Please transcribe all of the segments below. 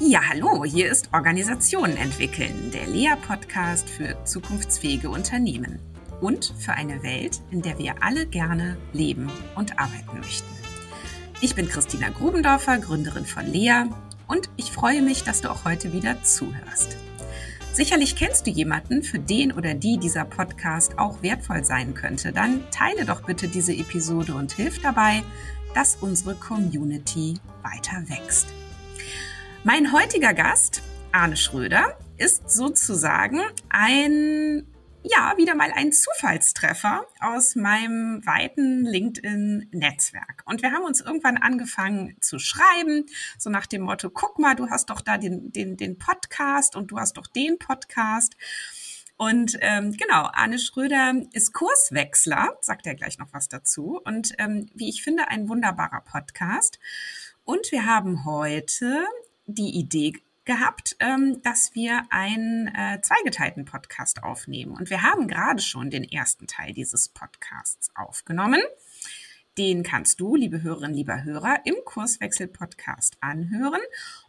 Ja, hallo, hier ist Organisationen entwickeln, der Lea-Podcast für zukunftsfähige Unternehmen und für eine Welt, in der wir alle gerne leben und arbeiten möchten. Ich bin Christina Grubendorfer, Gründerin von Lea und ich freue mich, dass du auch heute wieder zuhörst. Sicherlich kennst du jemanden, für den oder die dieser Podcast auch wertvoll sein könnte. Dann teile doch bitte diese Episode und hilf dabei, dass unsere Community weiter wächst. Mein heutiger Gast, Arne Schröder, ist sozusagen ein ja, wieder mal ein Zufallstreffer aus meinem weiten LinkedIn-Netzwerk. Und wir haben uns irgendwann angefangen zu schreiben, so nach dem Motto, guck mal, du hast doch da den, den, den Podcast und du hast doch den Podcast. Und ähm, genau, Arne Schröder ist Kurswechsler, sagt er gleich noch was dazu. Und ähm, wie ich finde, ein wunderbarer Podcast. Und wir haben heute die Idee gehabt, ähm, dass wir einen äh, zweigeteilten Podcast aufnehmen. Und wir haben gerade schon den ersten Teil dieses Podcasts aufgenommen. Den kannst du, liebe Hörerinnen, lieber Hörer, im Kurswechsel-Podcast anhören.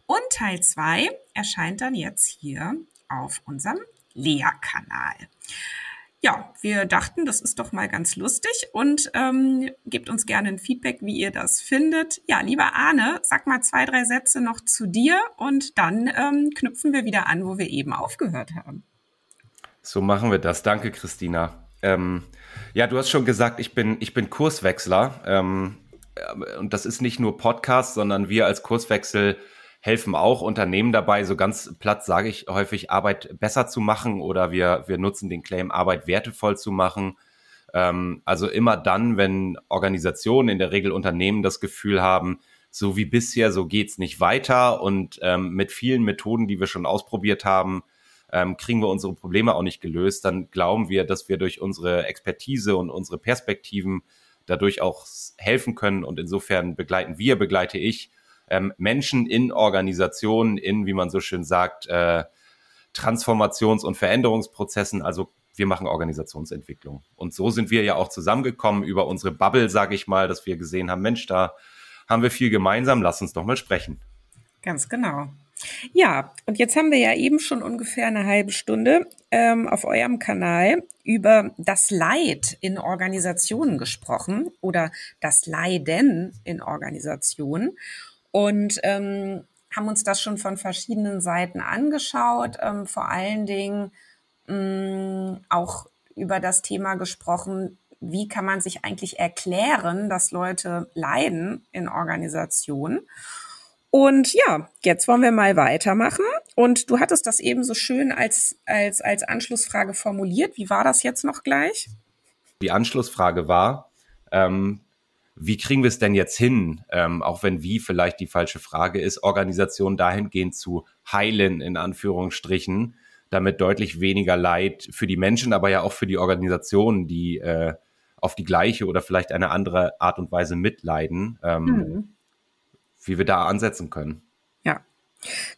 Und Teil zwei erscheint dann jetzt hier auf unserem Lea-Kanal ja, wir dachten, das ist doch mal ganz lustig und ähm, gebt uns gerne ein Feedback, wie ihr das findet. Ja, lieber Arne, sag mal zwei, drei Sätze noch zu dir und dann ähm, knüpfen wir wieder an, wo wir eben aufgehört haben. So machen wir das. Danke, Christina. Ähm, ja, du hast schon gesagt, ich bin, ich bin Kurswechsler. Ähm, und das ist nicht nur Podcast, sondern wir als Kurswechsel helfen auch Unternehmen dabei, so ganz platt sage ich häufig, Arbeit besser zu machen oder wir, wir nutzen den Claim, Arbeit wertevoll zu machen. Ähm, also immer dann, wenn Organisationen, in der Regel Unternehmen das Gefühl haben, so wie bisher, so geht's nicht weiter und ähm, mit vielen Methoden, die wir schon ausprobiert haben, ähm, kriegen wir unsere Probleme auch nicht gelöst, dann glauben wir, dass wir durch unsere Expertise und unsere Perspektiven dadurch auch helfen können und insofern begleiten wir, begleite ich ähm, Menschen in Organisationen, in, wie man so schön sagt, äh, Transformations- und Veränderungsprozessen. Also wir machen Organisationsentwicklung. Und so sind wir ja auch zusammengekommen über unsere Bubble, sage ich mal, dass wir gesehen haben, Mensch, da haben wir viel gemeinsam, lass uns doch mal sprechen. Ganz genau. Ja, und jetzt haben wir ja eben schon ungefähr eine halbe Stunde ähm, auf eurem Kanal über das Leid in Organisationen gesprochen oder das Leiden in Organisationen und ähm, haben uns das schon von verschiedenen Seiten angeschaut, ähm, vor allen Dingen mh, mm, auch über das Thema gesprochen, wie kann man sich eigentlich erklären, dass Leute leiden in Organisationen. Und ja, jetzt wollen wir mal weitermachen. Und du hattest das eben so schön als, als, als Anschlussfrage formuliert. Wie war das jetzt noch gleich? Die Anschlussfrage war, ähm, wie kriegen wir es denn jetzt hin, ähm, auch wenn wie vielleicht die falsche Frage ist, Organisationen dahingehend zu heilen, in Anführungsstrichen, damit deutlich weniger Leid für die Menschen, aber ja auch für die Organisationen, die äh, auf die gleiche oder vielleicht eine andere Art und Weise mitleiden, ähm, mhm. wie wir da ansetzen können. Ja,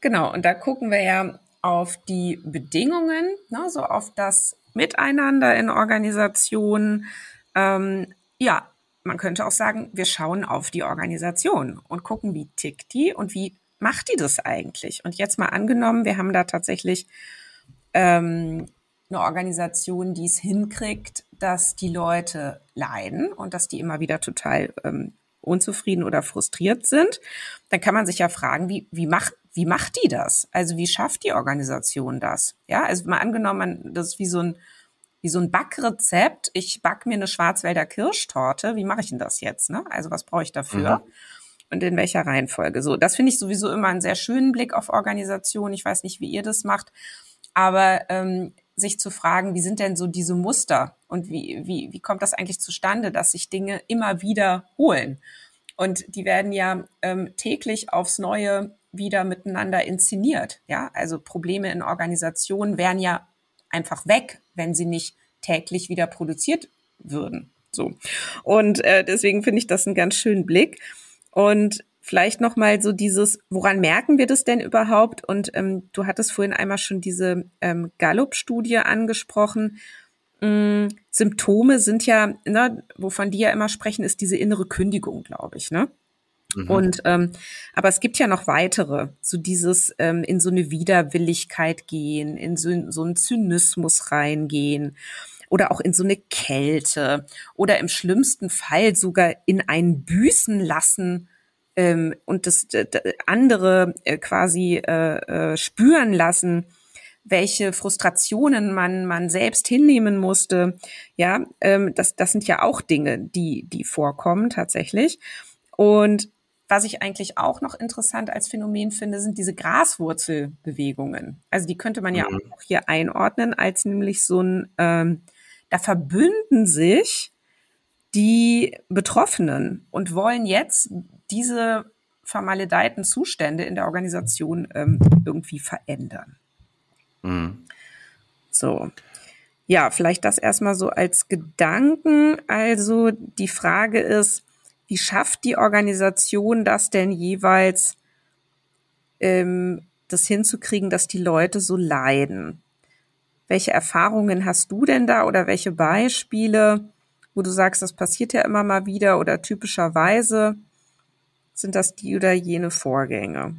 genau. Und da gucken wir ja auf die Bedingungen, ne, so auf das Miteinander in Organisationen. Ähm, ja, man könnte auch sagen, wir schauen auf die Organisation und gucken, wie tickt die und wie macht die das eigentlich? Und jetzt mal angenommen, wir haben da tatsächlich ähm, eine Organisation, die es hinkriegt, dass die Leute leiden und dass die immer wieder total ähm, unzufrieden oder frustriert sind, dann kann man sich ja fragen, wie, wie macht wie macht die das? Also wie schafft die Organisation das? Ja, also mal angenommen, das ist wie so ein wie so ein Backrezept. Ich back mir eine Schwarzwälder Kirschtorte. Wie mache ich denn das jetzt? Ne? Also was brauche ich dafür? Mhm. Und in welcher Reihenfolge? So, das finde ich sowieso immer einen sehr schönen Blick auf Organisation. Ich weiß nicht, wie ihr das macht, aber ähm, sich zu fragen, wie sind denn so diese Muster und wie, wie, wie kommt das eigentlich zustande, dass sich Dinge immer wiederholen? Und die werden ja ähm, täglich aufs Neue wieder miteinander inszeniert. Ja, also Probleme in Organisationen wären ja einfach weg, wenn sie nicht täglich wieder produziert würden. So. Und äh, deswegen finde ich das einen ganz schönen Blick. Und vielleicht noch mal so dieses, woran merken wir das denn überhaupt? Und ähm, du hattest vorhin einmal schon diese ähm, Gallup-Studie angesprochen. Ähm, Symptome sind ja, ne, wovon die ja immer sprechen, ist diese innere Kündigung, glaube ich. Ne? Mhm. Und ähm, aber es gibt ja noch weitere, so dieses ähm, in so eine Widerwilligkeit gehen, in so, so einen Zynismus reingehen oder auch in so eine Kälte oder im schlimmsten Fall sogar in ein Büßen lassen ähm, und das andere äh, quasi äh, äh, spüren lassen, welche Frustrationen man man selbst hinnehmen musste. Ja, ähm, das das sind ja auch Dinge, die die vorkommen tatsächlich. Und was ich eigentlich auch noch interessant als Phänomen finde, sind diese Graswurzelbewegungen. Also die könnte man ja mhm. auch hier einordnen als nämlich so ein, ähm, da verbünden sich die Betroffenen und wollen jetzt diese vermaledeiten Zustände in der Organisation ähm, irgendwie verändern. Mhm. So. Ja, vielleicht das erstmal so als Gedanken. Also die Frage ist, wie schafft die Organisation das denn jeweils, ähm, das hinzukriegen, dass die Leute so leiden? Welche Erfahrungen hast du denn da oder welche Beispiele, wo du sagst, das passiert ja immer mal wieder oder typischerweise sind das die oder jene Vorgänge?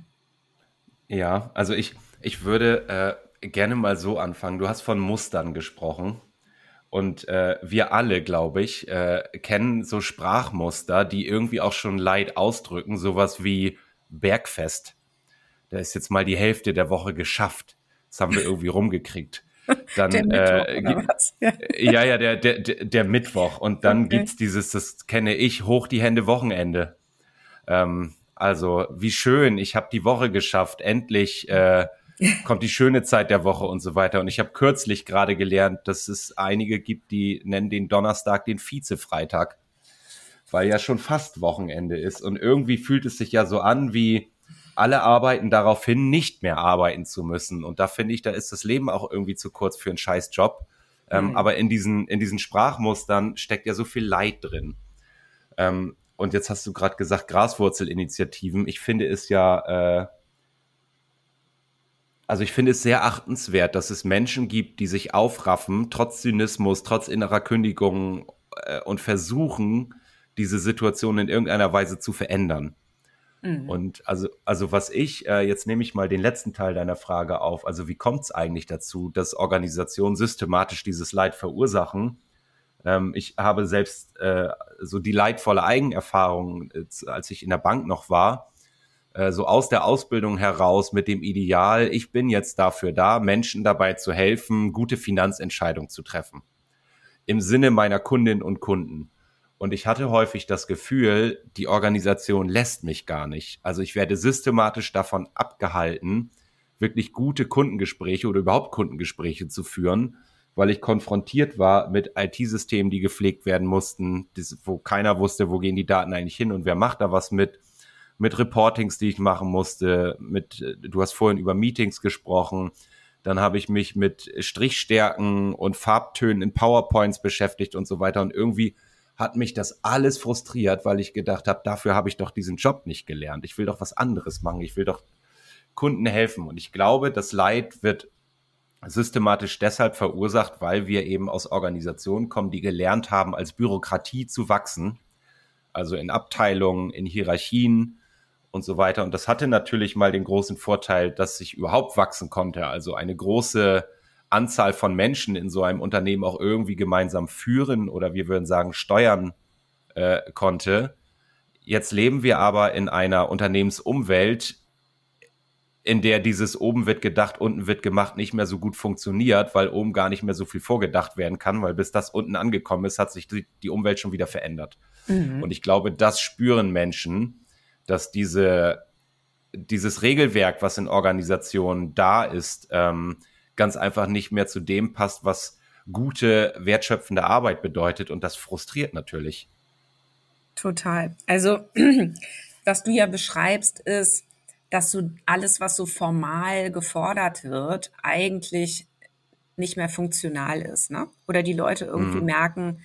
Ja, also ich, ich würde äh, gerne mal so anfangen. Du hast von Mustern gesprochen. Und äh, wir alle, glaube ich, äh, kennen so Sprachmuster, die irgendwie auch schon Leid ausdrücken. Sowas wie Bergfest. Da ist jetzt mal die Hälfte der Woche geschafft. Das haben wir irgendwie rumgekriegt. Dann, der Mittwoch, äh, ja. ja, ja, der, der, der Mittwoch. Und dann okay. gibt's dieses, das kenne ich, hoch die Hände Wochenende. Ähm, also, wie schön, ich habe die Woche geschafft, endlich äh, kommt die schöne Zeit der Woche und so weiter. Und ich habe kürzlich gerade gelernt, dass es einige gibt, die nennen den Donnerstag den Vize-Freitag, weil ja schon fast Wochenende ist. Und irgendwie fühlt es sich ja so an, wie alle arbeiten darauf hin, nicht mehr arbeiten zu müssen. Und da finde ich, da ist das Leben auch irgendwie zu kurz für einen scheiß Job. Ähm, mhm. Aber in diesen, in diesen Sprachmustern steckt ja so viel Leid drin. Ähm, und jetzt hast du gerade gesagt, Graswurzelinitiativen. Ich finde es ja, äh, also ich finde es sehr achtenswert, dass es Menschen gibt, die sich aufraffen, trotz Zynismus, trotz innerer Kündigung äh, und versuchen, diese Situation in irgendeiner Weise zu verändern. Mhm. Und also, also was ich, äh, jetzt nehme ich mal den letzten Teil deiner Frage auf, also wie kommt es eigentlich dazu, dass Organisationen systematisch dieses Leid verursachen? Ähm, ich habe selbst äh, so die leidvolle Eigenerfahrung, äh, als ich in der Bank noch war, äh, so aus der Ausbildung heraus mit dem Ideal, ich bin jetzt dafür da, Menschen dabei zu helfen, gute Finanzentscheidungen zu treffen. Im Sinne meiner Kundinnen und Kunden. Und ich hatte häufig das Gefühl, die Organisation lässt mich gar nicht. Also ich werde systematisch davon abgehalten, wirklich gute Kundengespräche oder überhaupt Kundengespräche zu führen, weil ich konfrontiert war mit IT-Systemen, die gepflegt werden mussten, wo keiner wusste, wo gehen die Daten eigentlich hin und wer macht da was mit mit Reportings, die ich machen musste, mit, du hast vorhin über Meetings gesprochen, dann habe ich mich mit Strichstärken und Farbtönen in PowerPoints beschäftigt und so weiter und irgendwie hat mich das alles frustriert, weil ich gedacht habe, dafür habe ich doch diesen Job nicht gelernt. Ich will doch was anderes machen. Ich will doch Kunden helfen. Und ich glaube, das Leid wird systematisch deshalb verursacht, weil wir eben aus Organisationen kommen, die gelernt haben, als Bürokratie zu wachsen. Also in Abteilungen, in Hierarchien, und so weiter. Und das hatte natürlich mal den großen Vorteil, dass sich überhaupt wachsen konnte. Also eine große Anzahl von Menschen in so einem Unternehmen auch irgendwie gemeinsam führen oder wir würden sagen steuern äh, konnte. Jetzt leben wir aber in einer Unternehmensumwelt, in der dieses oben wird gedacht, unten wird gemacht nicht mehr so gut funktioniert, weil oben gar nicht mehr so viel vorgedacht werden kann, weil bis das unten angekommen ist, hat sich die, die Umwelt schon wieder verändert. Mhm. Und ich glaube, das spüren Menschen dass diese, dieses Regelwerk, was in Organisationen da ist, ähm, ganz einfach nicht mehr zu dem passt, was gute, wertschöpfende Arbeit bedeutet. Und das frustriert natürlich. Total. Also, was du ja beschreibst, ist, dass so alles, was so formal gefordert wird, eigentlich nicht mehr funktional ist. Ne? Oder die Leute irgendwie mhm. merken,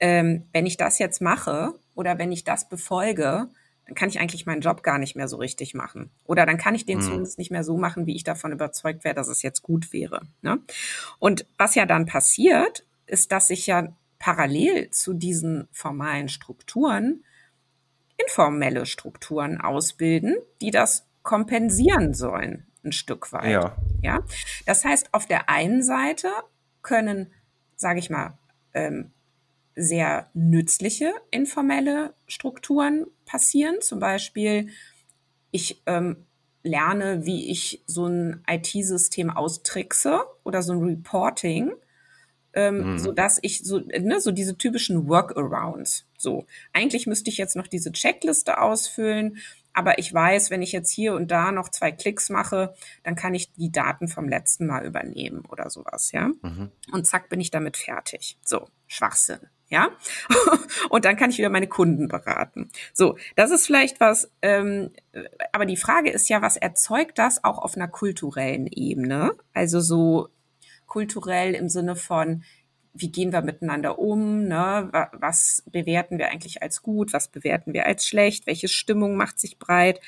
ähm, wenn ich das jetzt mache oder wenn ich das befolge, dann kann ich eigentlich meinen Job gar nicht mehr so richtig machen. Oder dann kann ich den mhm. zumindest nicht mehr so machen, wie ich davon überzeugt wäre, dass es jetzt gut wäre. Ne? Und was ja dann passiert, ist, dass sich ja parallel zu diesen formalen Strukturen informelle Strukturen ausbilden, die das kompensieren sollen, ein Stück weit. Ja. ja? Das heißt, auf der einen Seite können, sage ich mal, ähm, sehr nützliche informelle Strukturen passieren. Zum Beispiel, ich ähm, lerne, wie ich so ein IT-System austrickse oder so ein Reporting, ähm, mhm. so dass ich so, ne, so diese typischen Workarounds. So, eigentlich müsste ich jetzt noch diese Checkliste ausfüllen, aber ich weiß, wenn ich jetzt hier und da noch zwei Klicks mache, dann kann ich die Daten vom letzten Mal übernehmen oder sowas, ja. Mhm. Und zack, bin ich damit fertig. So, Schwachsinn ja. und dann kann ich wieder meine Kunden beraten. So, das ist vielleicht was, ähm, aber die Frage ist ja, was erzeugt das auch auf einer kulturellen Ebene? Also so kulturell im Sinne von, wie gehen wir miteinander um, ne? was bewerten wir eigentlich als gut, was bewerten wir als schlecht, welche Stimmung macht sich breit.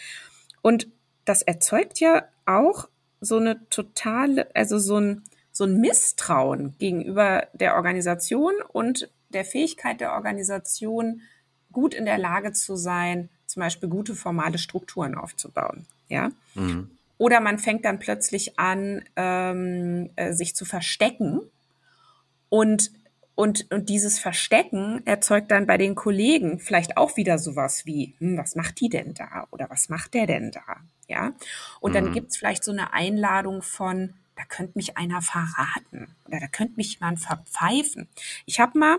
Und das erzeugt ja auch so eine totale, also so ein, so ein Misstrauen gegenüber der Organisation und der Fähigkeit der Organisation, gut in der Lage zu sein, zum Beispiel gute formale Strukturen aufzubauen. Ja. Mhm. Oder man fängt dann plötzlich an, ähm, äh, sich zu verstecken und und, und dieses Verstecken erzeugt dann bei den Kollegen vielleicht auch wieder sowas wie, hm, was macht die denn da? Oder was macht der denn da? Ja. Und mhm. dann gibt's vielleicht so eine Einladung von, da könnte mich einer verraten oder da könnte mich jemand verpfeifen. Ich habe mal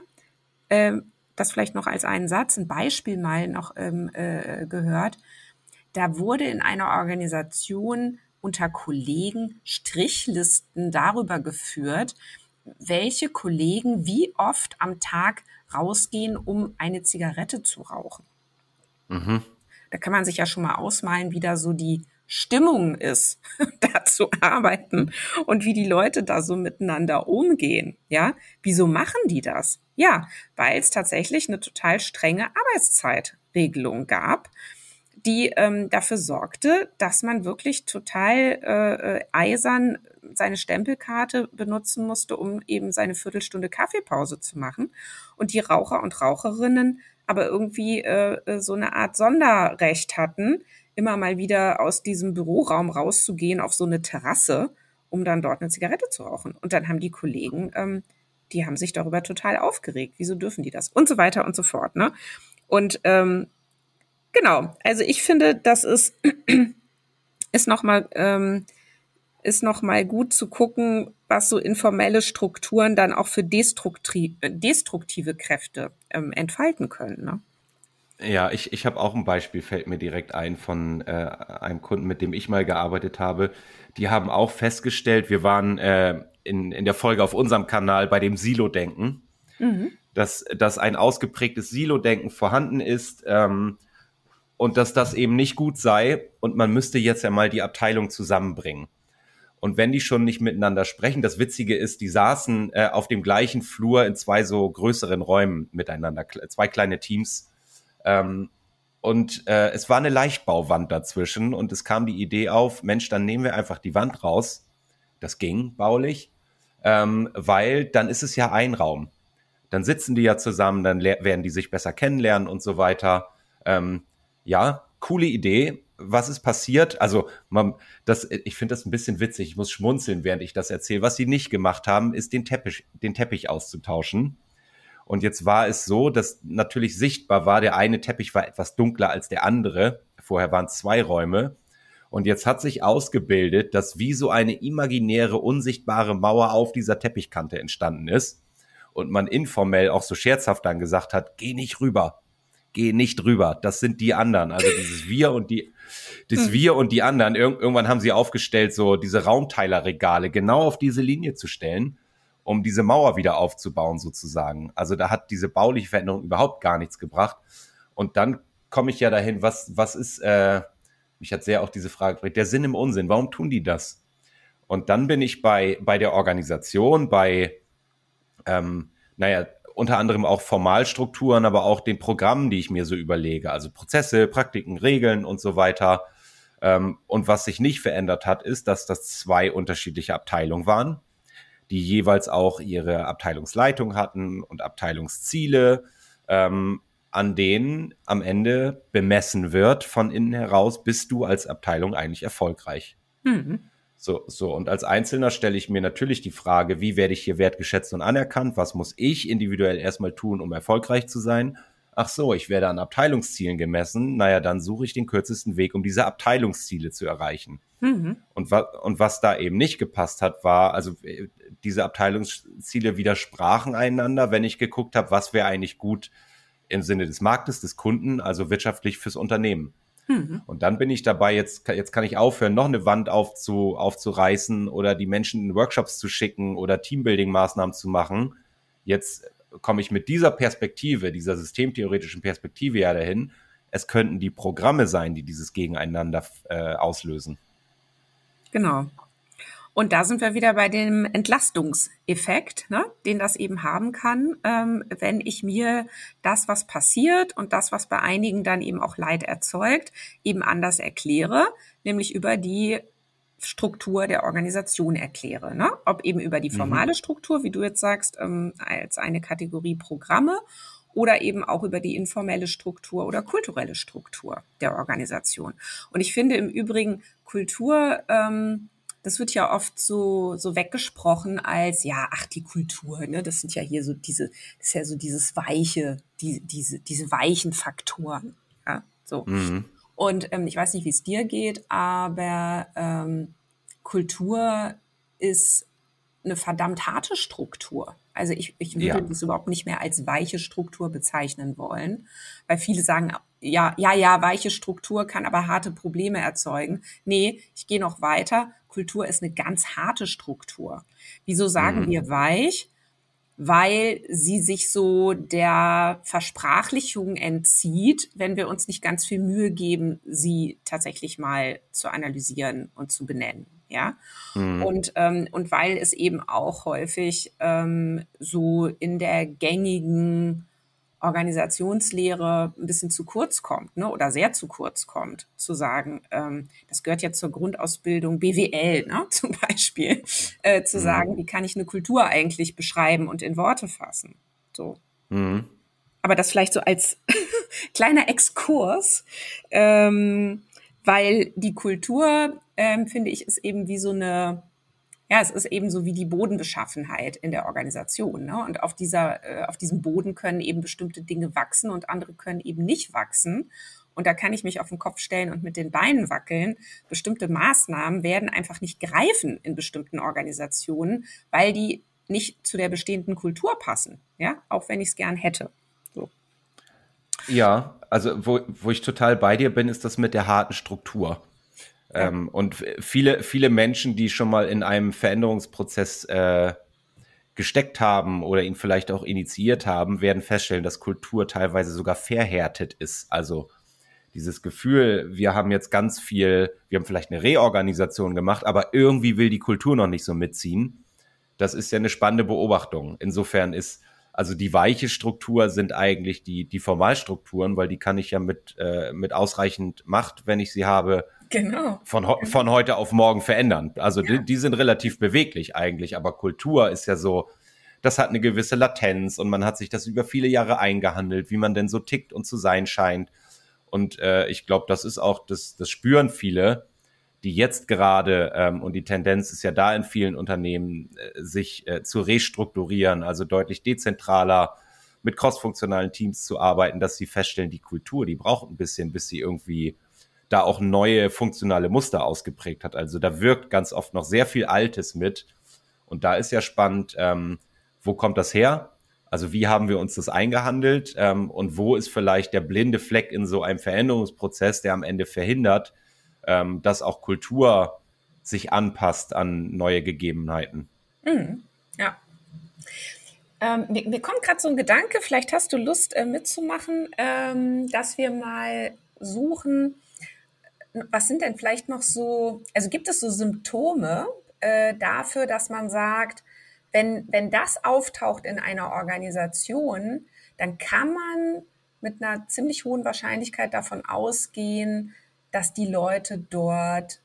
ähm, das vielleicht noch als einen Satz, ein Beispiel mal noch ähm, äh, gehört. Da wurde in einer Organisation unter Kollegen Strichlisten darüber geführt, welche Kollegen wie oft am Tag rausgehen, um eine Zigarette zu rauchen. Mhm. Da kann man sich ja schon mal ausmalen, wie da so die Stimmung ist, da zu arbeiten und wie die Leute da so miteinander umgehen. Ja, wieso machen die das? Ja, weil es tatsächlich eine total strenge Arbeitszeitregelung gab, die ähm, dafür sorgte, dass man wirklich total äh, äh, eisern seine Stempelkarte benutzen musste, um eben seine Viertelstunde Kaffeepause zu machen. Und die Raucher und Raucherinnen aber irgendwie äh, äh so eine Art Sonderrecht hatten, immer mal wieder aus diesem Büroraum rauszugehen auf so eine Terrasse, um dann dort eine Zigarette zu rauchen. Und dann haben die Kollegen, ähm, die haben sich darüber total aufgeregt. Wieso dürfen die das? Und so weiter und so fort. Ne? Und ähm, genau, also ich finde, das ist, ist nochmal ähm, ist noch mal gut zu gucken, was so informelle Strukturen dann auch für destruktive, destruktive Kräfte ähm, entfalten können. Ne? Ja, ich, ich habe auch ein Beispiel, fällt mir direkt ein von äh, einem Kunden, mit dem ich mal gearbeitet habe. Die haben auch festgestellt, wir waren äh, in, in der Folge auf unserem Kanal bei dem Silo-Denken, mhm. dass, dass ein ausgeprägtes Silo-Denken vorhanden ist ähm, und dass das eben nicht gut sei und man müsste jetzt ja mal die Abteilung zusammenbringen. Und wenn die schon nicht miteinander sprechen, das Witzige ist, die saßen äh, auf dem gleichen Flur in zwei so größeren Räumen miteinander, zwei kleine Teams ähm, und äh, es war eine Leichtbauwand dazwischen und es kam die Idee auf, Mensch, dann nehmen wir einfach die Wand raus. Das ging baulich, ähm, weil dann ist es ja ein Raum. Dann sitzen die ja zusammen, dann werden die sich besser kennenlernen und so weiter. Ähm, ja, coole Idee. Was ist passiert? Also, man, das, ich finde das ein bisschen witzig. Ich muss schmunzeln, während ich das erzähle. Was sie nicht gemacht haben, ist den Teppich, den Teppich auszutauschen. Und jetzt war es so, dass natürlich sichtbar war, der eine Teppich war etwas dunkler als der andere. Vorher waren es zwei Räume. Und jetzt hat sich ausgebildet, dass wie so eine imaginäre, unsichtbare Mauer auf dieser Teppichkante entstanden ist. Und man informell auch so scherzhaft dann gesagt hat, geh nicht rüber. Geh nicht rüber. Das sind die anderen. Also dieses Wir und die, das hm. Wir und die anderen. Ir irgendwann haben sie aufgestellt, so diese Raumteilerregale genau auf diese Linie zu stellen um diese Mauer wieder aufzubauen sozusagen. Also da hat diese bauliche Veränderung überhaupt gar nichts gebracht. Und dann komme ich ja dahin, was, was ist, äh, mich hat sehr auch diese Frage gefragt, der Sinn im Unsinn, warum tun die das? Und dann bin ich bei, bei der Organisation, bei, ähm, naja, unter anderem auch Formalstrukturen, aber auch den Programmen, die ich mir so überlege, also Prozesse, Praktiken, Regeln und so weiter. Ähm, und was sich nicht verändert hat, ist, dass das zwei unterschiedliche Abteilungen waren die jeweils auch ihre Abteilungsleitung hatten und Abteilungsziele. Ähm, an denen am Ende bemessen wird von innen heraus, bist du als Abteilung eigentlich erfolgreich. Mhm. So, so. Und als Einzelner stelle ich mir natürlich die Frage, wie werde ich hier wertgeschätzt und anerkannt? Was muss ich individuell erstmal tun, um erfolgreich zu sein? Ach so, ich werde an Abteilungszielen gemessen. Naja, dann suche ich den kürzesten Weg, um diese Abteilungsziele zu erreichen. Mhm. Und, wa und was da eben nicht gepasst hat, war, also äh, diese Abteilungsziele widersprachen einander, wenn ich geguckt habe, was wäre eigentlich gut im Sinne des Marktes, des Kunden, also wirtschaftlich fürs Unternehmen. Mhm. Und dann bin ich dabei, jetzt, jetzt kann ich aufhören, noch eine Wand aufzu, aufzureißen oder die Menschen in Workshops zu schicken oder Teambuilding-Maßnahmen zu machen. Jetzt komme ich mit dieser Perspektive, dieser systemtheoretischen Perspektive ja dahin, es könnten die Programme sein, die dieses Gegeneinander äh, auslösen. Genau. Und da sind wir wieder bei dem Entlastungseffekt, ne, den das eben haben kann, ähm, wenn ich mir das, was passiert und das, was bei einigen dann eben auch Leid erzeugt, eben anders erkläre, nämlich über die Struktur der Organisation erkläre. Ne? Ob eben über die mhm. formale Struktur, wie du jetzt sagst, ähm, als eine Kategorie Programme oder eben auch über die informelle Struktur oder kulturelle Struktur der Organisation. Und ich finde im Übrigen Kultur, ähm, das wird ja oft so, so weggesprochen als, ja, ach, die Kultur, ne, das sind ja hier so diese, das ist ja so dieses weiche, die, diese, diese weichen Faktoren, ja, so. Mhm. Und ähm, ich weiß nicht, wie es dir geht, aber ähm, Kultur ist eine verdammt harte Struktur. Also ich, ich würde ja. das überhaupt nicht mehr als weiche Struktur bezeichnen wollen, weil viele sagen, ja, ja, ja, weiche Struktur kann aber harte Probleme erzeugen. Nee, ich gehe noch weiter. Kultur ist eine ganz harte Struktur. Wieso sagen mhm. wir weich? Weil sie sich so der Versprachlichung entzieht, wenn wir uns nicht ganz viel Mühe geben, sie tatsächlich mal zu analysieren und zu benennen ja. Mhm. Und, ähm, und weil es eben auch häufig ähm, so in der gängigen Organisationslehre ein bisschen zu kurz kommt, ne, oder sehr zu kurz kommt, zu sagen, ähm, das gehört ja zur Grundausbildung BWL, ne, zum Beispiel, äh, zu mhm. sagen, wie kann ich eine Kultur eigentlich beschreiben und in Worte fassen. So. Mhm. Aber das vielleicht so als kleiner Exkurs, ähm, weil die Kultur ähm, finde ich, ist eben wie so eine, ja, es ist eben so wie die Bodenbeschaffenheit in der Organisation. Ne? Und auf dieser, äh, auf diesem Boden können eben bestimmte Dinge wachsen und andere können eben nicht wachsen. Und da kann ich mich auf den Kopf stellen und mit den Beinen wackeln. Bestimmte Maßnahmen werden einfach nicht greifen in bestimmten Organisationen, weil die nicht zu der bestehenden Kultur passen. Ja, auch wenn ich es gern hätte. So. Ja, also wo, wo ich total bei dir bin, ist das mit der harten Struktur. Ähm, und viele, viele Menschen, die schon mal in einem Veränderungsprozess äh, gesteckt haben oder ihn vielleicht auch initiiert haben, werden feststellen, dass Kultur teilweise sogar verhärtet ist. Also dieses Gefühl, wir haben jetzt ganz viel, wir haben vielleicht eine Reorganisation gemacht, aber irgendwie will die Kultur noch nicht so mitziehen. Das ist ja eine spannende Beobachtung. Insofern ist also die weiche Struktur sind eigentlich die, die Formalstrukturen, weil die kann ich ja mit, äh, mit ausreichend Macht, wenn ich sie habe, genau. von, von heute auf morgen verändern. Also ja. die, die sind relativ beweglich eigentlich, aber Kultur ist ja so, das hat eine gewisse Latenz und man hat sich das über viele Jahre eingehandelt, wie man denn so tickt und zu sein scheint. Und äh, ich glaube, das ist auch, das, das spüren viele, die jetzt gerade, ähm, und die Tendenz ist ja da in vielen Unternehmen, äh, sich äh, zu restrukturieren, also deutlich dezentraler mit crossfunktionalen Teams zu arbeiten, dass sie feststellen, die Kultur, die braucht ein bisschen, bis sie irgendwie da auch neue funktionale Muster ausgeprägt hat. Also da wirkt ganz oft noch sehr viel Altes mit. Und da ist ja spannend, ähm, wo kommt das her? Also wie haben wir uns das eingehandelt? Ähm, und wo ist vielleicht der blinde Fleck in so einem Veränderungsprozess, der am Ende verhindert, ähm, dass auch Kultur sich anpasst an neue Gegebenheiten? Mhm. Ja. Ähm, mir, mir, kommt gerade so ein Gedanke, vielleicht hast du Lust äh, mitzumachen, ähm, dass wir mal suchen, was sind denn vielleicht noch so, also gibt es so Symptome äh, dafür, dass man sagt, wenn, wenn das auftaucht in einer Organisation, dann kann man mit einer ziemlich hohen Wahrscheinlichkeit davon ausgehen, dass die Leute dort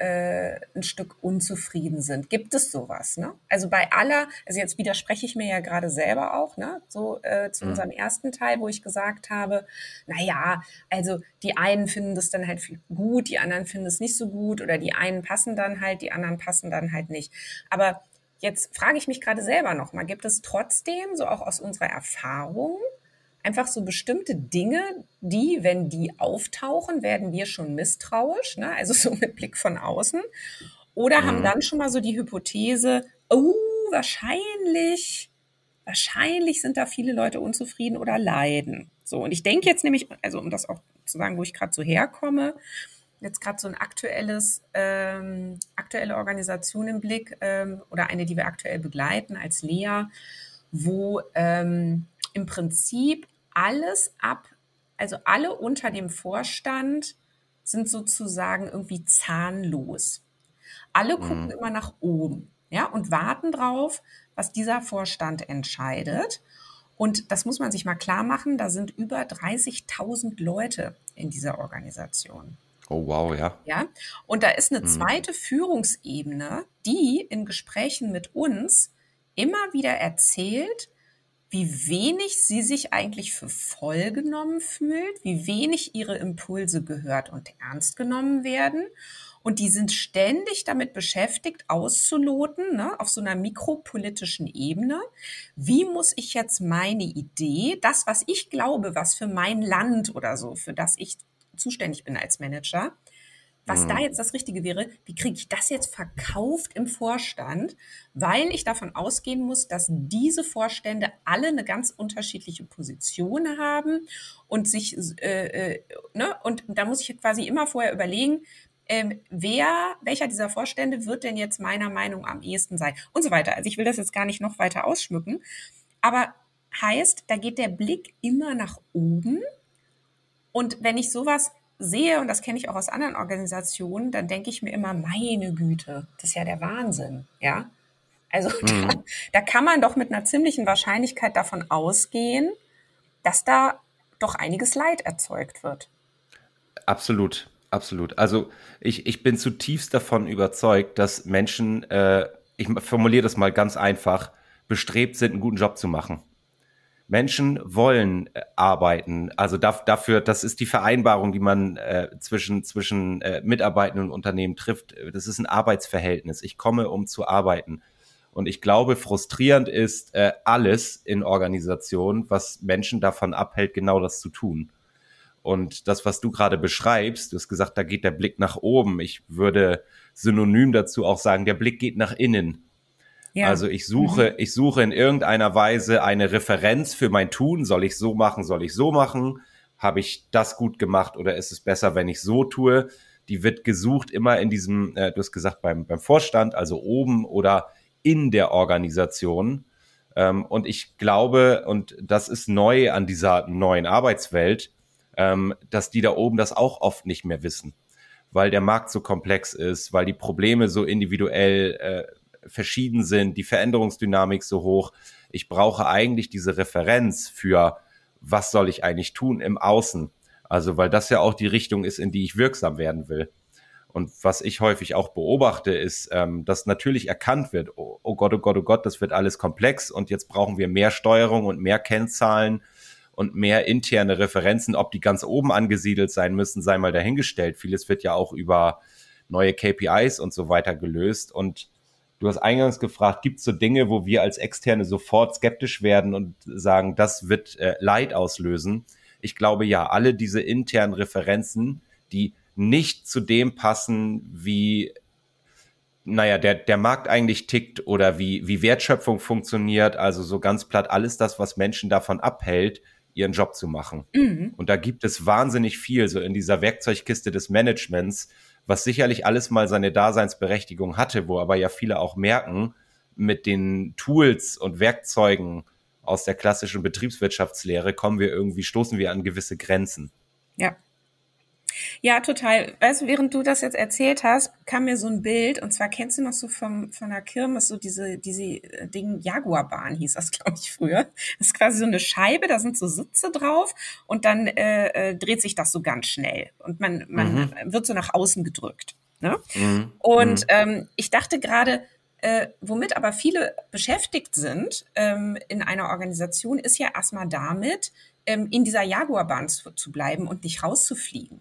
äh, ein Stück unzufrieden sind. Gibt es sowas? Ne? Also bei aller, also jetzt widerspreche ich mir ja gerade selber auch, ne? so äh, zu mhm. unserem ersten Teil, wo ich gesagt habe, na ja, also die einen finden das dann halt gut, die anderen finden es nicht so gut oder die einen passen dann halt, die anderen passen dann halt nicht. Aber jetzt frage ich mich gerade selber noch mal, gibt es trotzdem so auch aus unserer Erfahrung einfach so bestimmte Dinge, die, wenn die auftauchen, werden wir schon misstrauisch, ne? also so mit Blick von außen. Oder mhm. haben dann schon mal so die Hypothese, oh, wahrscheinlich, wahrscheinlich sind da viele Leute unzufrieden oder leiden. So, und ich denke jetzt nämlich, also um das auch zu sagen, wo ich gerade so herkomme, jetzt gerade so ein aktuelles, ähm, aktuelle Organisation im Blick ähm, oder eine, die wir aktuell begleiten als Lea, wo ähm, im Prinzip alles ab, also alle unter dem Vorstand sind sozusagen irgendwie zahnlos. Alle mhm. gucken immer nach oben, ja, und warten drauf, was dieser Vorstand entscheidet. Und das muss man sich mal klar machen, da sind über 30.000 Leute in dieser Organisation. Oh wow, ja. Ja, und da ist eine mhm. zweite Führungsebene, die in Gesprächen mit uns immer wieder erzählt, wie wenig sie sich eigentlich für voll genommen fühlt, wie wenig ihre Impulse gehört und ernst genommen werden. Und die sind ständig damit beschäftigt, auszuloten, ne, auf so einer mikropolitischen Ebene. Wie muss ich jetzt meine Idee, das, was ich glaube, was für mein Land oder so, für das ich zuständig bin als Manager, was mhm. da jetzt das Richtige wäre, wie kriege ich das jetzt verkauft im Vorstand, weil ich davon ausgehen muss, dass diese Vorstände alle eine ganz unterschiedliche Position haben und sich, äh, äh, ne, und da muss ich quasi immer vorher überlegen, ähm, wer, welcher dieser Vorstände wird denn jetzt meiner Meinung am ehesten sein und so weiter. Also ich will das jetzt gar nicht noch weiter ausschmücken, aber heißt, da geht der Blick immer nach oben und wenn ich sowas sehe, und das kenne ich auch aus anderen Organisationen, dann denke ich mir immer, meine Güte, das ist ja der Wahnsinn, ja. Also mhm. da, da kann man doch mit einer ziemlichen Wahrscheinlichkeit davon ausgehen, dass da doch einiges Leid erzeugt wird. Absolut, absolut. Also ich, ich bin zutiefst davon überzeugt, dass Menschen, äh, ich formuliere das mal ganz einfach, bestrebt sind, einen guten Job zu machen. Menschen wollen äh, arbeiten. Also da, dafür, das ist die Vereinbarung, die man äh, zwischen, zwischen äh, Mitarbeitenden und Unternehmen trifft. Das ist ein Arbeitsverhältnis. Ich komme, um zu arbeiten. Und ich glaube, frustrierend ist äh, alles in Organisationen, was Menschen davon abhält, genau das zu tun. Und das, was du gerade beschreibst, du hast gesagt, da geht der Blick nach oben. Ich würde synonym dazu auch sagen, der Blick geht nach innen. Ja. Also ich suche, mhm. ich suche in irgendeiner Weise eine Referenz für mein Tun. Soll ich so machen? Soll ich so machen? Habe ich das gut gemacht oder ist es besser, wenn ich so tue? Die wird gesucht immer in diesem, äh, du hast gesagt, beim, beim Vorstand, also oben oder in der Organisation. Ähm, und ich glaube, und das ist neu an dieser neuen Arbeitswelt, ähm, dass die da oben das auch oft nicht mehr wissen weil der Markt so komplex ist, weil die Probleme so individuell äh, verschieden sind, die Veränderungsdynamik so hoch. Ich brauche eigentlich diese Referenz für, was soll ich eigentlich tun im Außen. Also, weil das ja auch die Richtung ist, in die ich wirksam werden will. Und was ich häufig auch beobachte, ist, ähm, dass natürlich erkannt wird, oh, oh Gott, oh Gott, oh Gott, das wird alles komplex und jetzt brauchen wir mehr Steuerung und mehr Kennzahlen und mehr interne Referenzen. Ob die ganz oben angesiedelt sein müssen, sei mal dahingestellt. Vieles wird ja auch über neue KPIs und so weiter gelöst. Und Du hast eingangs gefragt, gibt es so Dinge, wo wir als Externe sofort skeptisch werden und sagen, das wird äh, Leid auslösen? Ich glaube ja, alle diese internen Referenzen, die nicht zu dem passen, wie naja, der, der Markt eigentlich tickt oder wie, wie Wertschöpfung funktioniert, also so ganz platt alles das, was Menschen davon abhält, ihren Job zu machen. Mhm. Und da gibt es wahnsinnig viel, so in dieser Werkzeugkiste des Managements, was sicherlich alles mal seine Daseinsberechtigung hatte, wo aber ja viele auch merken, mit den Tools und Werkzeugen aus der klassischen Betriebswirtschaftslehre kommen wir irgendwie, stoßen wir an gewisse Grenzen. Ja, ja, total. Weißt du, während du das jetzt erzählt hast, kam mir so ein Bild, und zwar kennst du noch so vom, von der Kirmes so diese, diese äh, Ding, Jaguarbahn hieß das, glaube ich, früher. Das ist quasi so eine Scheibe, da sind so Sitze drauf und dann äh, äh, dreht sich das so ganz schnell und man, man mhm. wird so nach außen gedrückt. Ne? Mhm. Und mhm. ähm, ich dachte gerade, äh, womit aber viele beschäftigt sind ähm, in einer Organisation, ist ja erstmal damit, ähm, in dieser Jaguarbahn zu, zu bleiben und nicht rauszufliegen.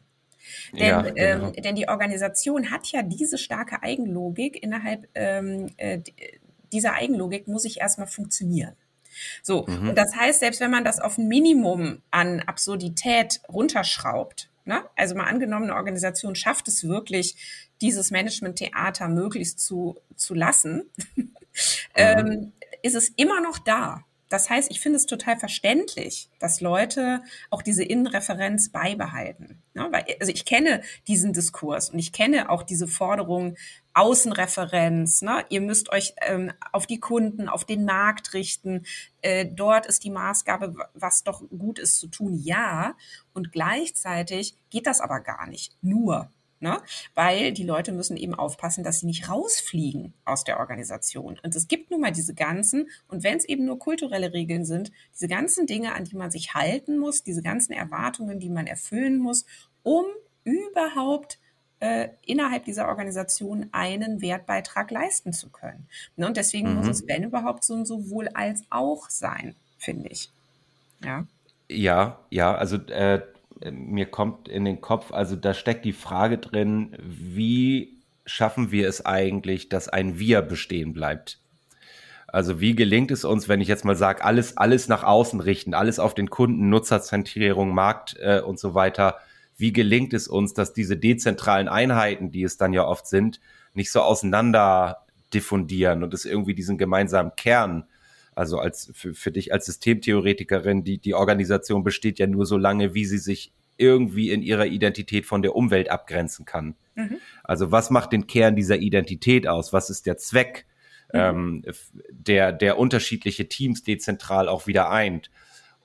Denn, ja, genau. ähm, denn die Organisation hat ja diese starke Eigenlogik. Innerhalb ähm, äh, dieser Eigenlogik muss ich erstmal funktionieren. So, mhm. und das heißt, selbst wenn man das auf ein Minimum an Absurdität runterschraubt, ne? also mal angenommen, eine Organisation schafft es wirklich, dieses Management-Theater möglichst zu, zu lassen, mhm. ähm, ist es immer noch da. Das heißt, ich finde es total verständlich, dass Leute auch diese Innenreferenz beibehalten. Ja, weil, also ich kenne diesen Diskurs und ich kenne auch diese Forderung Außenreferenz. Ne? Ihr müsst euch ähm, auf die Kunden, auf den Markt richten. Äh, dort ist die Maßgabe, was doch gut ist zu tun. Ja. Und gleichzeitig geht das aber gar nicht. Nur Ne? Weil die Leute müssen eben aufpassen, dass sie nicht rausfliegen aus der Organisation. Und es gibt nun mal diese ganzen, und wenn es eben nur kulturelle Regeln sind, diese ganzen Dinge, an die man sich halten muss, diese ganzen Erwartungen, die man erfüllen muss, um überhaupt äh, innerhalb dieser Organisation einen Wertbeitrag leisten zu können. Ne? Und deswegen mhm. muss es, wenn überhaupt, so ein sowohl als auch sein, finde ich. Ja. Ja, ja, also äh, mir kommt in den Kopf, also da steckt die Frage drin, wie schaffen wir es eigentlich, dass ein Wir bestehen bleibt? Also wie gelingt es uns, wenn ich jetzt mal sage, alles, alles nach außen richten, alles auf den Kunden, Nutzerzentrierung, Markt äh, und so weiter. Wie gelingt es uns, dass diese dezentralen Einheiten, die es dann ja oft sind, nicht so auseinander diffundieren und es irgendwie diesen gemeinsamen Kern also als für, für dich als Systemtheoretikerin, die, die Organisation besteht ja nur so lange, wie sie sich irgendwie in ihrer Identität von der Umwelt abgrenzen kann. Mhm. Also was macht den Kern dieser Identität aus? Was ist der Zweck, mhm. ähm, der, der unterschiedliche Teams dezentral auch wieder eint?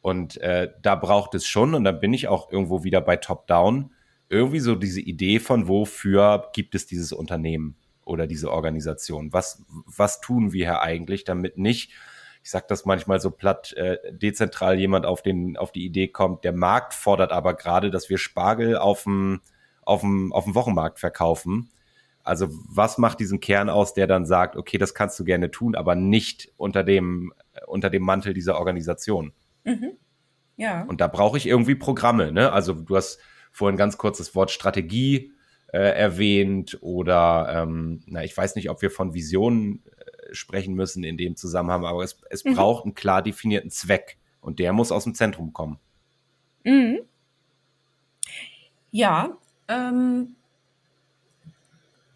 Und äh, da braucht es schon, und dann bin ich auch irgendwo wieder bei Top-Down, irgendwie so diese Idee von, wofür gibt es dieses Unternehmen oder diese Organisation? Was, was tun wir hier eigentlich, damit nicht ich sage das manchmal so platt, äh, dezentral jemand auf, den, auf die Idee kommt, der Markt fordert aber gerade, dass wir Spargel auf dem, auf dem, auf dem Wochenmarkt verkaufen. Also was macht diesen Kern aus, der dann sagt, okay, das kannst du gerne tun, aber nicht unter dem, unter dem Mantel dieser Organisation. Mhm. Ja. Und da brauche ich irgendwie Programme. Ne? Also du hast vorhin ganz kurz das Wort Strategie äh, erwähnt oder ähm, na, ich weiß nicht, ob wir von Visionen sprechen müssen in dem Zusammenhang, aber es, es mhm. braucht einen klar definierten Zweck und der muss aus dem Zentrum kommen. Mhm. Ja, ähm,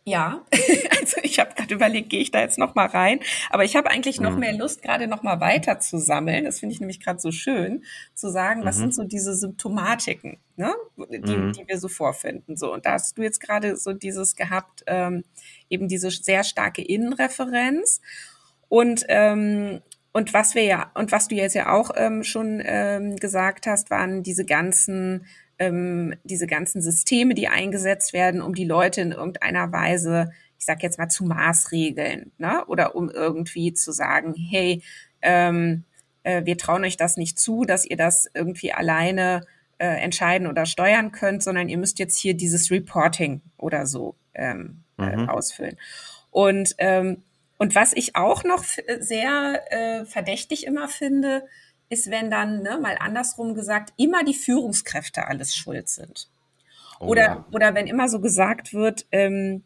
ja, also ich habe gerade überlegt, gehe ich da jetzt noch mal rein, aber ich habe eigentlich noch mhm. mehr Lust, gerade noch mal weiter zu sammeln. Das finde ich nämlich gerade so schön, zu sagen, was mhm. sind so diese Symptomatiken, ne, die, mhm. die wir so vorfinden. So und da hast du jetzt gerade so dieses gehabt, ähm, eben diese sehr starke Innenreferenz und ähm, und was wir ja und was du jetzt ja auch ähm, schon ähm, gesagt hast, waren diese ganzen ähm, diese ganzen Systeme, die eingesetzt werden, um die Leute in irgendeiner Weise, ich sag jetzt mal, zu maßregeln, ne? Oder um irgendwie zu sagen, hey, ähm, äh, wir trauen euch das nicht zu, dass ihr das irgendwie alleine äh, entscheiden oder steuern könnt, sondern ihr müsst jetzt hier dieses Reporting oder so ähm, äh, mhm. äh, ausfüllen. Und ähm, und was ich auch noch sehr äh, verdächtig immer finde, ist, wenn dann, ne, mal andersrum gesagt, immer die Führungskräfte alles schuld sind. Oh, oder, ja. oder wenn immer so gesagt wird, ähm,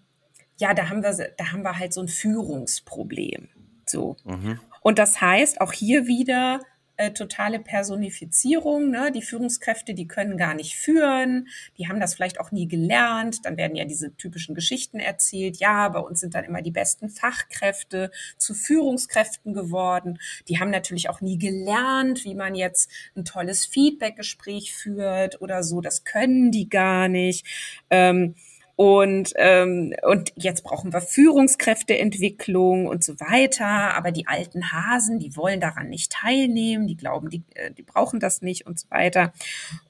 ja, da haben wir, da haben wir halt so ein Führungsproblem. So. Mhm. Und das heißt auch hier wieder, äh, totale Personifizierung. Ne? Die Führungskräfte, die können gar nicht führen, die haben das vielleicht auch nie gelernt. Dann werden ja diese typischen Geschichten erzählt. Ja, bei uns sind dann immer die besten Fachkräfte zu Führungskräften geworden. Die haben natürlich auch nie gelernt, wie man jetzt ein tolles Feedbackgespräch führt oder so. Das können die gar nicht. Ähm, und, ähm, und jetzt brauchen wir Führungskräfteentwicklung und so weiter. Aber die alten Hasen, die wollen daran nicht teilnehmen, die glauben, die, äh, die brauchen das nicht und so weiter.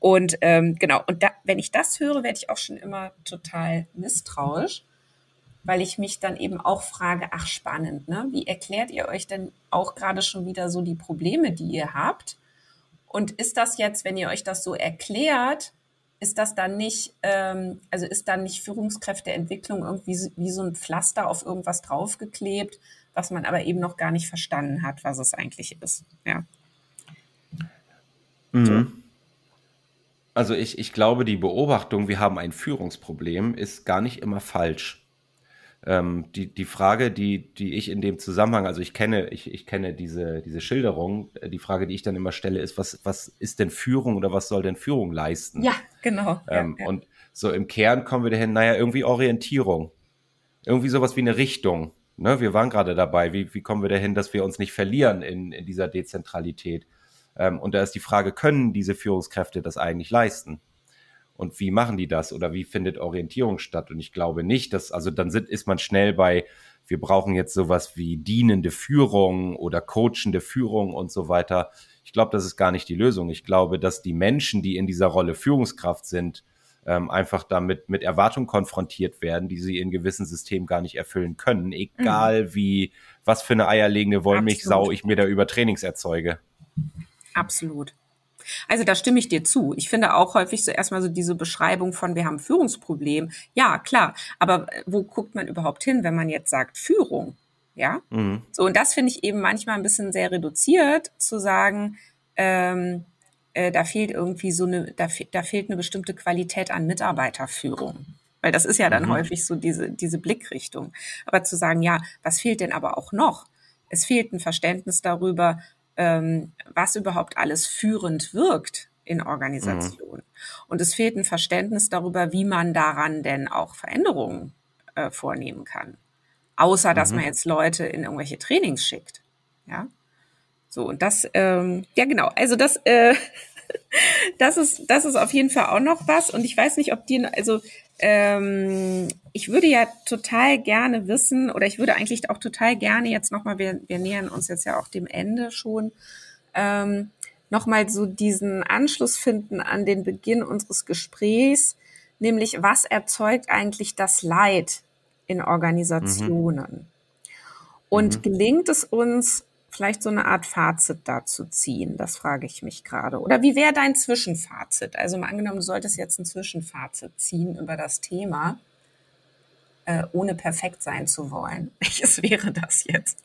Und ähm, genau, und da, wenn ich das höre, werde ich auch schon immer total misstrauisch, weil ich mich dann eben auch frage, ach spannend, ne? Wie erklärt ihr euch denn auch gerade schon wieder so die Probleme, die ihr habt? Und ist das jetzt, wenn ihr euch das so erklärt, ist das dann nicht, ähm, also ist dann nicht Führungskräfteentwicklung irgendwie wie so ein Pflaster auf irgendwas draufgeklebt, was man aber eben noch gar nicht verstanden hat, was es eigentlich ist. Ja. Mhm. So. Also ich, ich glaube, die Beobachtung, wir haben ein Führungsproblem, ist gar nicht immer falsch. Ähm, die, die Frage, die, die ich in dem Zusammenhang, also ich kenne, ich, ich kenne diese, diese Schilderung, äh, die Frage, die ich dann immer stelle, ist, was, was ist denn Führung oder was soll denn Führung leisten? Ja, genau. Ähm, ja, ja. Und so im Kern kommen wir dahin, naja, irgendwie Orientierung. Irgendwie sowas wie eine Richtung. Ne? Wir waren gerade dabei, wie, wie kommen wir dahin, dass wir uns nicht verlieren in, in dieser Dezentralität? Ähm, und da ist die Frage, können diese Führungskräfte das eigentlich leisten? Und wie machen die das oder wie findet Orientierung statt? Und ich glaube nicht, dass, also dann sind, ist man schnell bei, wir brauchen jetzt sowas wie dienende Führung oder coachende Führung und so weiter. Ich glaube, das ist gar nicht die Lösung. Ich glaube, dass die Menschen, die in dieser Rolle Führungskraft sind, ähm, einfach damit mit Erwartungen konfrontiert werden, die sie in gewissen Systemen gar nicht erfüllen können, egal mhm. wie, was für eine eierlegende Wollmilchsau ich mir da über Trainings erzeuge. Absolut. Also da stimme ich dir zu. Ich finde auch häufig so erstmal so diese Beschreibung von, wir haben Führungsproblem. Ja, klar. Aber äh, wo guckt man überhaupt hin, wenn man jetzt sagt Führung? Ja. Mhm. So, und das finde ich eben manchmal ein bisschen sehr reduziert, zu sagen, ähm, äh, da fehlt irgendwie so eine, da, da fehlt eine bestimmte Qualität an Mitarbeiterführung. Weil das ist ja dann mhm. häufig so diese, diese Blickrichtung. Aber zu sagen, ja, was fehlt denn aber auch noch? Es fehlt ein Verständnis darüber, ähm, was überhaupt alles führend wirkt in Organisationen. Mhm. Und es fehlt ein Verständnis darüber, wie man daran denn auch Veränderungen äh, vornehmen kann. Außer, dass mhm. man jetzt Leute in irgendwelche Trainings schickt. Ja. So, und das, ähm, ja genau, also das, äh, das ist, das ist auf jeden Fall auch noch was. Und ich weiß nicht, ob die, also ähm, ich würde ja total gerne wissen, oder ich würde eigentlich auch total gerne jetzt nochmal, wir, wir nähern uns jetzt ja auch dem Ende schon, ähm, nochmal so diesen Anschluss finden an den Beginn unseres Gesprächs, nämlich was erzeugt eigentlich das Leid in Organisationen? Mhm. Und mhm. gelingt es uns, vielleicht so eine Art Fazit dazu ziehen? Das frage ich mich gerade. Oder wie wäre dein Zwischenfazit? Also mal angenommen, du solltest jetzt ein Zwischenfazit ziehen über das Thema, äh, ohne perfekt sein zu wollen. Welches wäre das jetzt?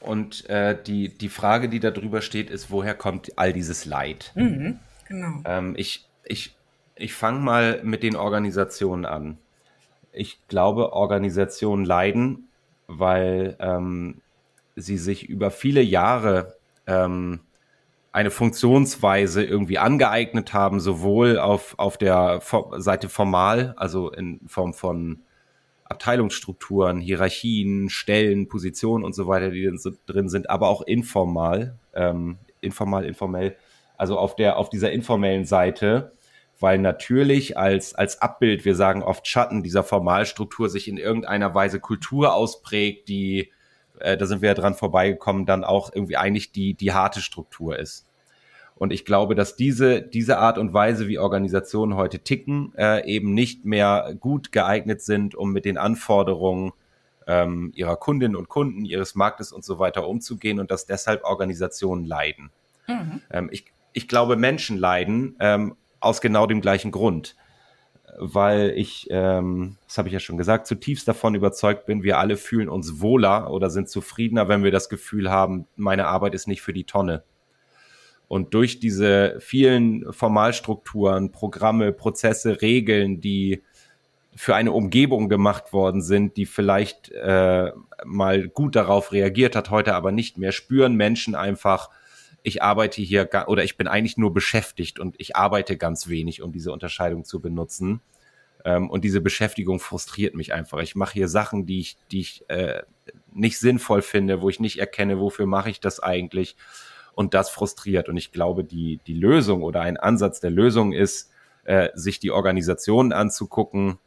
Und äh, die, die Frage, die da drüber steht, ist, woher kommt all dieses Leid? Mhm, genau. Ähm, ich ich, ich fange mal mit den Organisationen an. Ich glaube, Organisationen leiden, weil ähm, sie sich über viele Jahre ähm, eine Funktionsweise irgendwie angeeignet haben, sowohl auf, auf der Seite formal, also in Form von Abteilungsstrukturen, Hierarchien, Stellen, Positionen und so weiter, die drin sind, aber auch informal, ähm, informal, informell, also auf der, auf dieser informellen Seite, weil natürlich als, als Abbild, wir sagen oft Schatten dieser Formalstruktur sich in irgendeiner Weise Kultur ausprägt, die äh, da sind wir ja dran vorbeigekommen, dann auch irgendwie eigentlich die, die harte Struktur ist. Und ich glaube, dass diese, diese Art und Weise, wie Organisationen heute ticken, äh, eben nicht mehr gut geeignet sind, um mit den Anforderungen ähm, ihrer Kundinnen und Kunden, ihres Marktes und so weiter umzugehen und dass deshalb Organisationen leiden. Mhm. Ähm, ich, ich glaube, Menschen leiden ähm, aus genau dem gleichen Grund weil ich, ähm, das habe ich ja schon gesagt, zutiefst davon überzeugt bin, wir alle fühlen uns wohler oder sind zufriedener, wenn wir das Gefühl haben, meine Arbeit ist nicht für die Tonne. Und durch diese vielen Formalstrukturen, Programme, Prozesse, Regeln, die für eine Umgebung gemacht worden sind, die vielleicht äh, mal gut darauf reagiert hat, heute aber nicht mehr, spüren Menschen einfach, ich arbeite hier oder ich bin eigentlich nur beschäftigt und ich arbeite ganz wenig, um diese Unterscheidung zu benutzen. Ähm, und diese Beschäftigung frustriert mich einfach. Ich mache hier Sachen, die ich, die ich äh, nicht sinnvoll finde, wo ich nicht erkenne, wofür mache ich das eigentlich. Und das frustriert. Und ich glaube, die, die Lösung oder ein Ansatz der Lösung ist, äh, sich die Organisationen anzugucken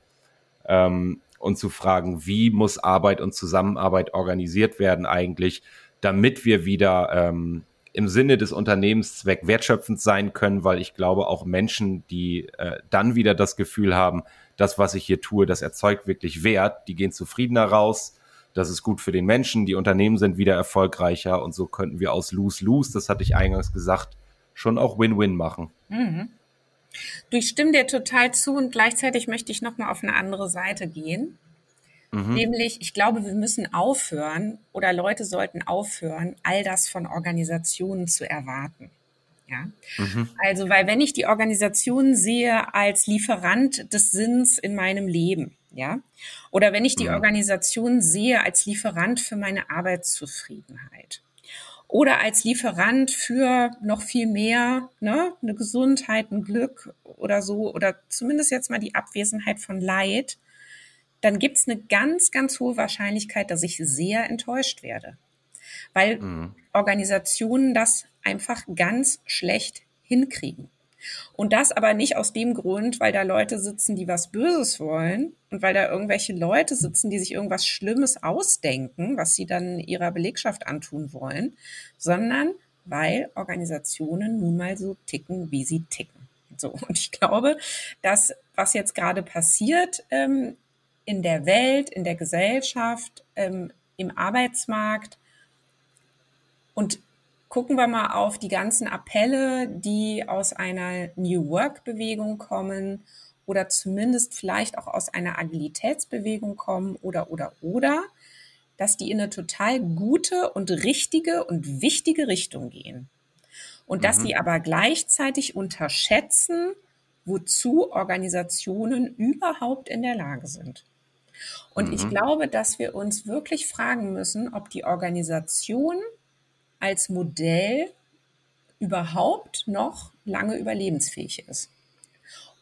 ähm, und zu fragen, wie muss Arbeit und Zusammenarbeit organisiert werden eigentlich, damit wir wieder ähm, im Sinne des Unternehmenszweck wertschöpfend sein können, weil ich glaube, auch Menschen, die äh, dann wieder das Gefühl haben, das, was ich hier tue, das erzeugt wirklich Wert, die gehen zufriedener raus. Das ist gut für den Menschen, die Unternehmen sind wieder erfolgreicher und so könnten wir aus Lose-Lose, das hatte ich eingangs gesagt, schon auch Win-Win machen. Mhm. Du, ich stimme dir total zu und gleichzeitig möchte ich nochmal auf eine andere Seite gehen. Mhm. Nämlich, ich glaube, wir müssen aufhören oder Leute sollten aufhören, all das von Organisationen zu erwarten. Ja. Mhm. Also, weil wenn ich die Organisation sehe als Lieferant des Sinns in meinem Leben, ja, oder wenn ich die mhm. Organisation sehe als Lieferant für meine Arbeitszufriedenheit oder als Lieferant für noch viel mehr, ne, eine Gesundheit, ein Glück oder so, oder zumindest jetzt mal die Abwesenheit von Leid, dann gibt es eine ganz, ganz hohe Wahrscheinlichkeit, dass ich sehr enttäuscht werde. Weil mhm. Organisationen das einfach ganz schlecht hinkriegen. Und das aber nicht aus dem Grund, weil da Leute sitzen, die was Böses wollen und weil da irgendwelche Leute sitzen, die sich irgendwas Schlimmes ausdenken, was sie dann ihrer Belegschaft antun wollen, sondern weil Organisationen nun mal so ticken, wie sie ticken. So, und ich glaube, dass was jetzt gerade passiert ähm, in der Welt, in der Gesellschaft, ähm, im Arbeitsmarkt und gucken wir mal auf die ganzen Appelle, die aus einer New Work-Bewegung kommen oder zumindest vielleicht auch aus einer Agilitätsbewegung kommen oder, oder, oder, dass die in eine total gute und richtige und wichtige Richtung gehen. Und mhm. dass sie aber gleichzeitig unterschätzen, wozu Organisationen überhaupt in der Lage sind. Und mhm. ich glaube, dass wir uns wirklich fragen müssen, ob die Organisation als Modell überhaupt noch lange überlebensfähig ist.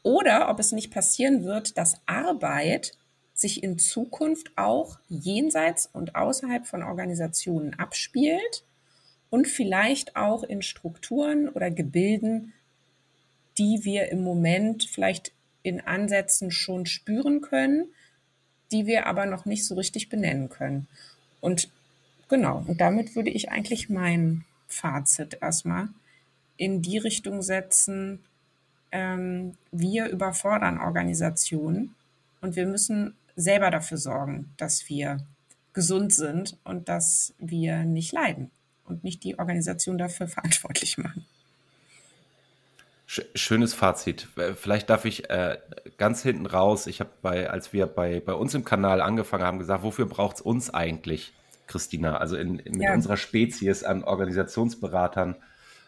Oder ob es nicht passieren wird, dass Arbeit sich in Zukunft auch jenseits und außerhalb von Organisationen abspielt und vielleicht auch in Strukturen oder Gebilden, die wir im Moment vielleicht in Ansätzen schon spüren können, die wir aber noch nicht so richtig benennen können. Und Genau, und damit würde ich eigentlich mein Fazit erstmal in die Richtung setzen, ähm, wir überfordern Organisationen und wir müssen selber dafür sorgen, dass wir gesund sind und dass wir nicht leiden und nicht die Organisation dafür verantwortlich machen. Schönes Fazit. Vielleicht darf ich äh, ganz hinten raus, ich habe bei, als wir bei, bei uns im Kanal angefangen haben, gesagt, wofür braucht es uns eigentlich? Christina, also in, in ja. unserer Spezies an Organisationsberatern.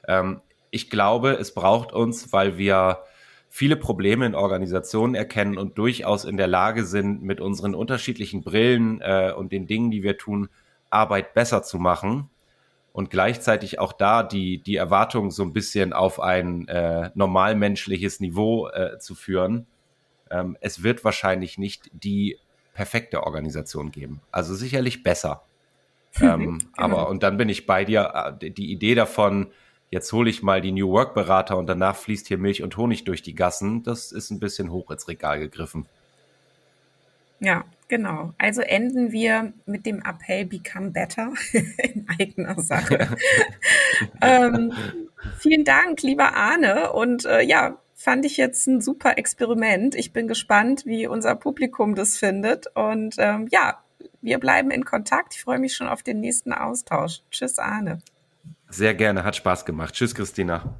Ähm, ich glaube, es braucht uns, weil wir viele Probleme in Organisationen erkennen und durchaus in der Lage sind, mit unseren unterschiedlichen Brillen äh, und den Dingen, die wir tun, Arbeit besser zu machen und gleichzeitig auch da die, die Erwartungen so ein bisschen auf ein äh, normalmenschliches Niveau äh, zu führen. Ähm, es wird wahrscheinlich nicht die perfekte Organisation geben. Also sicherlich besser. ähm, genau. Aber und dann bin ich bei dir. Äh, die Idee davon, jetzt hole ich mal die New Work Berater und danach fließt hier Milch und Honig durch die Gassen, das ist ein bisschen hoch ins Regal gegriffen. Ja, genau. Also enden wir mit dem Appell Become Better in eigener Sache. ähm, vielen Dank, lieber Arne. Und äh, ja, fand ich jetzt ein super Experiment. Ich bin gespannt, wie unser Publikum das findet. Und ähm, ja, wir bleiben in Kontakt. Ich freue mich schon auf den nächsten Austausch. Tschüss, Arne. Sehr gerne, hat Spaß gemacht. Tschüss, Christina.